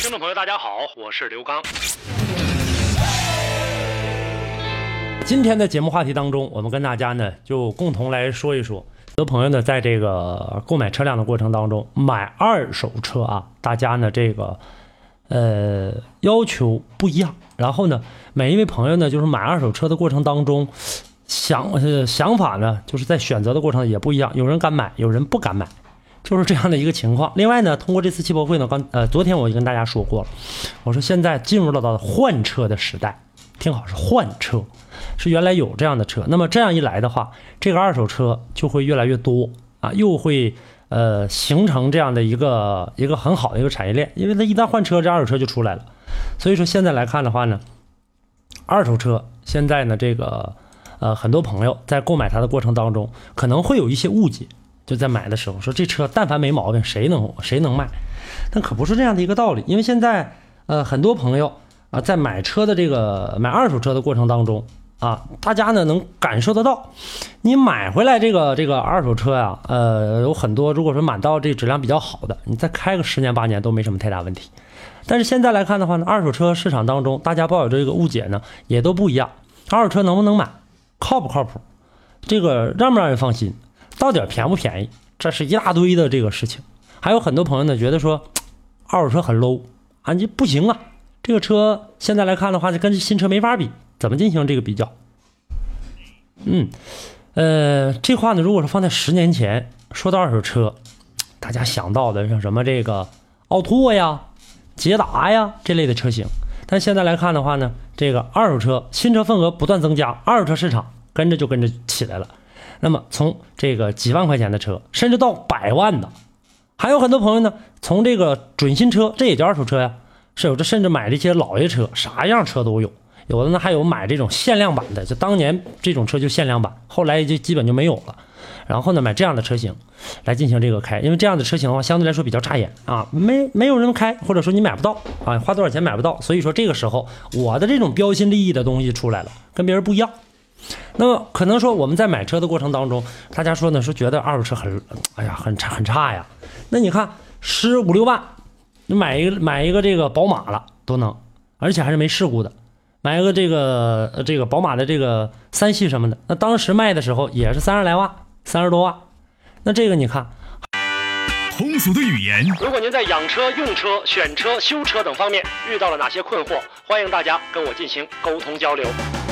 听众朋友，大家好，我是刘刚。今天的节目话题当中，我们跟大家呢就共同来说一说，很多朋友呢在这个购买车辆的过程当中，买二手车啊，大家呢这个呃要求不一样。然后呢，每一位朋友呢就是买二手车的过程当中，想呃想法呢就是在选择的过程也不一样，有人敢买，有人不敢买。就是这样的一个情况。另外呢，通过这次汽博会呢，刚呃，昨天我就跟大家说过了，我说现在进入了到换车的时代，听好是换车，是原来有这样的车，那么这样一来的话，这个二手车就会越来越多啊，又会呃形成这样的一个一个很好的一个产业链，因为它一旦换车，这二手车就出来了。所以说现在来看的话呢，二手车现在呢这个呃很多朋友在购买它的过程当中，可能会有一些误解。就在买的时候说这车但凡没毛病，谁能谁能卖？但可不是这样的一个道理。因为现在呃很多朋友啊在买车的这个买二手车的过程当中啊，大家呢能感受得到，你买回来这个这个二手车呀，呃有很多如果说买到这质量比较好的，你再开个十年八年都没什么太大问题。但是现在来看的话呢，二手车市场当中大家抱有这个误解呢也都不一样。二手车能不能买？靠不靠谱？这个让不让人放心？到底便不便宜？这是一大堆的这个事情。还有很多朋友呢，觉得说二手车很 low 啊，你不行啊。这个车现在来看的话，就跟新车没法比。怎么进行这个比较？嗯，呃，这话呢，如果说放在十年前，说到二手车，大家想到的像什么这个奥拓呀、捷达呀这类的车型。但现在来看的话呢，这个二手车新车份额不断增加，二手车市场跟着就跟着起来了。那么从这个几万块钱的车，甚至到百万的，还有很多朋友呢，从这个准新车，这也叫二手车呀，是有这甚至买这些老爷车，啥样车都有。有的呢还有买这种限量版的，就当年这种车就限量版，后来就基本就没有了。然后呢买这样的车型来进行这个开，因为这样的车型的话相对来说比较扎眼啊，没没有人开，或者说你买不到啊，花多少钱买不到。所以说这个时候我的这种标新立异的东西出来了，跟别人不一样。那么可能说我们在买车的过程当中，大家说呢说觉得二手车很，哎呀很差很差呀。那你看十五六万，你买一个买一个这个宝马了都能，而且还是没事故的。买一个这个这个宝马的这个三系什么的，那当时卖的时候也是三十来万，三十多万。那这个你看，通俗的语言。如果您在养车、用车、选车、修车等方面遇到了哪些困惑，欢迎大家跟我进行沟通交流。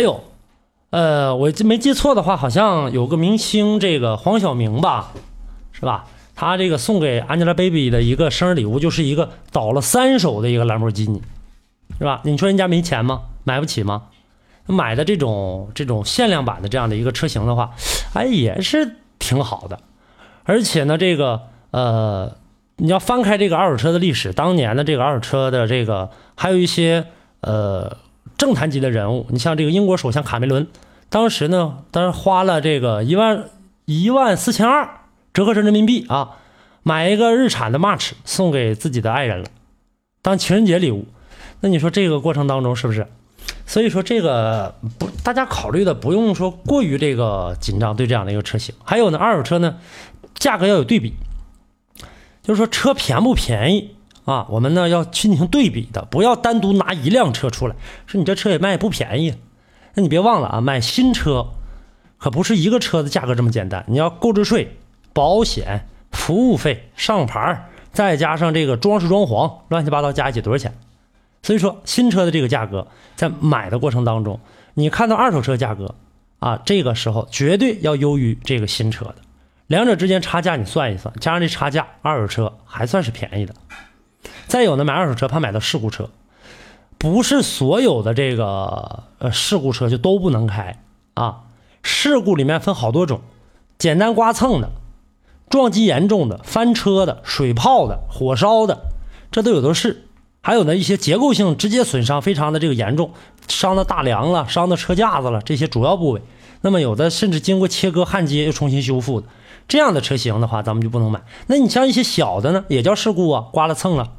还有，呃，我记没记错的话，好像有个明星，这个黄晓明吧，是吧？他这个送给 Angelababy 的一个生日礼物，就是一个倒了三手的一个兰博基尼，是吧？你说人家没钱吗？买不起吗？买的这种这种限量版的这样的一个车型的话，哎，也是挺好的。而且呢，这个呃，你要翻开这个二手车的历史，当年的这个二手车的这个，还有一些呃。政坛级的人物，你像这个英国首相卡梅伦，当时呢，当时花了这个一万一万四千二，折合成人民币啊，买一个日产的 March 送给自己的爱人了，当情人节礼物。那你说这个过程当中是不是？所以说这个不，大家考虑的不用说过于这个紧张，对这样的一个车型。还有呢，二手车呢，价格要有对比，就是说车便不便宜。啊，我们呢要进行对比的，不要单独拿一辆车出来，说你这车也卖不便宜。那你别忘了啊，买新车可不是一个车的价格这么简单，你要购置税、保险、服务费、上牌，再加上这个装饰装潢，乱七八糟加一起多少钱？所以说，新车的这个价格在买的过程当中，你看到二手车价格啊，这个时候绝对要优于这个新车的，两者之间差价你算一算，加上这差价，二手车还算是便宜的。再有呢，买二手车怕买到事故车，不是所有的这个呃事故车就都不能开啊。事故里面分好多种，简单刮蹭的、撞击严重的、翻车的、水泡的、火烧的，这都有的是。还有呢一些结构性直接损伤非常的这个严重，伤到大梁了、伤到车架子了这些主要部位。那么有的甚至经过切割焊接又重新修复的，这样的车型的话，咱们就不能买。那你像一些小的呢，也叫事故啊，刮了蹭了，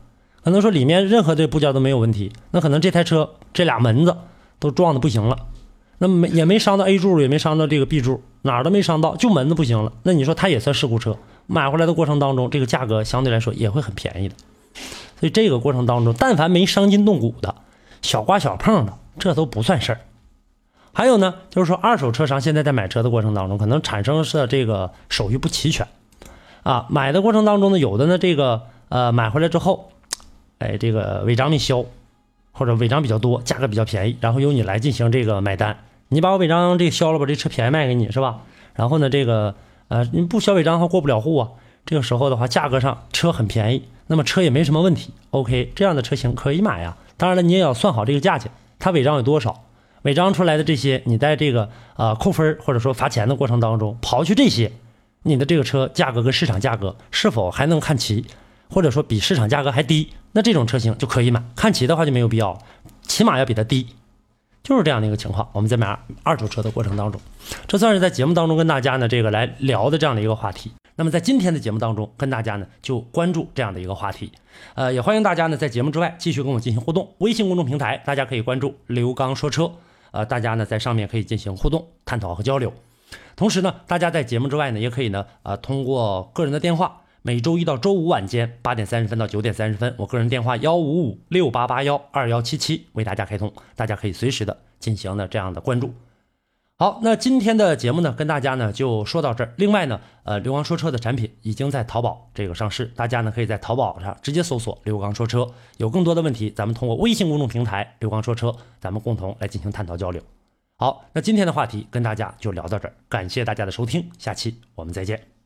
可能说里面任何的部件都没有问题，那可能这台车这俩门子都撞的不行了。那么没也没伤到 A 柱，也没伤到这个 B 柱，哪儿都没伤到，就门子不行了。那你说它也算事故车？买回来的过程当中，这个价格相对来说也会很便宜的。所以这个过程当中，但凡没伤筋动骨的，小刮小碰的，这都不算事儿。还有呢，就是说二手车商现在在买车的过程当中，可能产生是这个手续不齐全啊。买的过程当中呢，有的呢这个呃买回来之后，哎这个违章没销，或者违章比较多，价格比较便宜，然后由你来进行这个买单。你把我违章这销了，把这车便宜卖给你是吧？然后呢，这个呃，你不销违章的话过不了户啊。这个时候的话，价格上车很便宜，那么车也没什么问题。OK，这样的车型可以买呀。当然了，你也要算好这个价钱，它违章有多少，违章出来的这些，你在这个呃扣分或者说罚钱的过程当中，刨去这些，你的这个车价格跟市场价格是否还能看齐，或者说比市场价格还低，那这种车型就可以买。看齐的话就没有必要，起码要比它低。就是这样的一个情况，我们在买二手车的过程当中，这算是在节目当中跟大家呢这个来聊的这样的一个话题。那么在今天的节目当中，跟大家呢就关注这样的一个话题，呃，也欢迎大家呢在节目之外继续跟我进行互动。微信公众平台大家可以关注刘刚说车，呃，大家呢在上面可以进行互动、探讨和交流。同时呢，大家在节目之外呢也可以呢呃通过个人的电话。每周一到周五晚间八点三十分到九点三十分，我个人电话幺五五六八八幺二幺七七为大家开通，大家可以随时的进行呢这样的关注。好，那今天的节目呢，跟大家呢就说到这儿。另外呢，呃，刘刚说车的产品已经在淘宝这个上市，大家呢可以在淘宝上直接搜索“刘刚说车”，有更多的问题，咱们通过微信公众平台“刘刚说车”，咱们共同来进行探讨交流。好，那今天的话题跟大家就聊到这儿，感谢大家的收听，下期我们再见。